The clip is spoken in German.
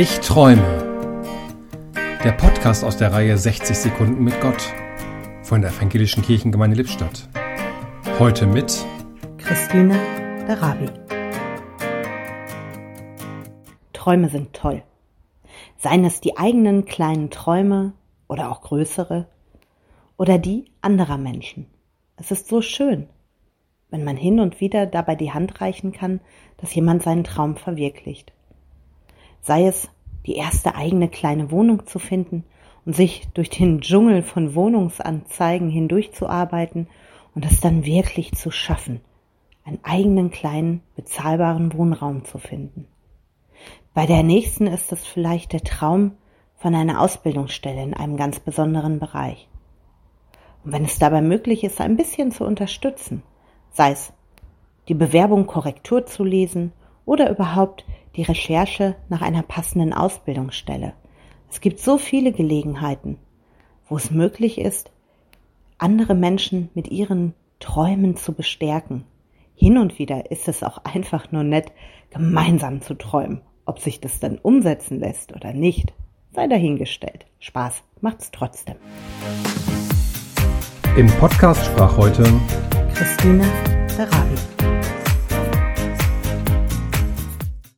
Ich träume. Der Podcast aus der Reihe 60 Sekunden mit Gott von der Evangelischen Kirchengemeinde Lippstadt. Heute mit Christine Darabi. Träume sind toll. Seien es die eigenen kleinen Träume oder auch größere oder die anderer Menschen. Es ist so schön, wenn man hin und wieder dabei die Hand reichen kann, dass jemand seinen Traum verwirklicht. Sei es die erste eigene kleine Wohnung zu finden und sich durch den Dschungel von Wohnungsanzeigen hindurchzuarbeiten und es dann wirklich zu schaffen, einen eigenen kleinen bezahlbaren Wohnraum zu finden. Bei der nächsten ist es vielleicht der Traum von einer Ausbildungsstelle in einem ganz besonderen Bereich. Und wenn es dabei möglich ist, ein bisschen zu unterstützen, sei es die Bewerbung Korrektur zu lesen oder überhaupt die Recherche nach einer passenden Ausbildungsstelle. Es gibt so viele Gelegenheiten, wo es möglich ist, andere Menschen mit ihren Träumen zu bestärken. Hin und wieder ist es auch einfach nur nett, gemeinsam zu träumen. Ob sich das dann umsetzen lässt oder nicht, sei dahingestellt. Spaß macht's trotzdem. Im Podcast sprach heute Christine Ferrari.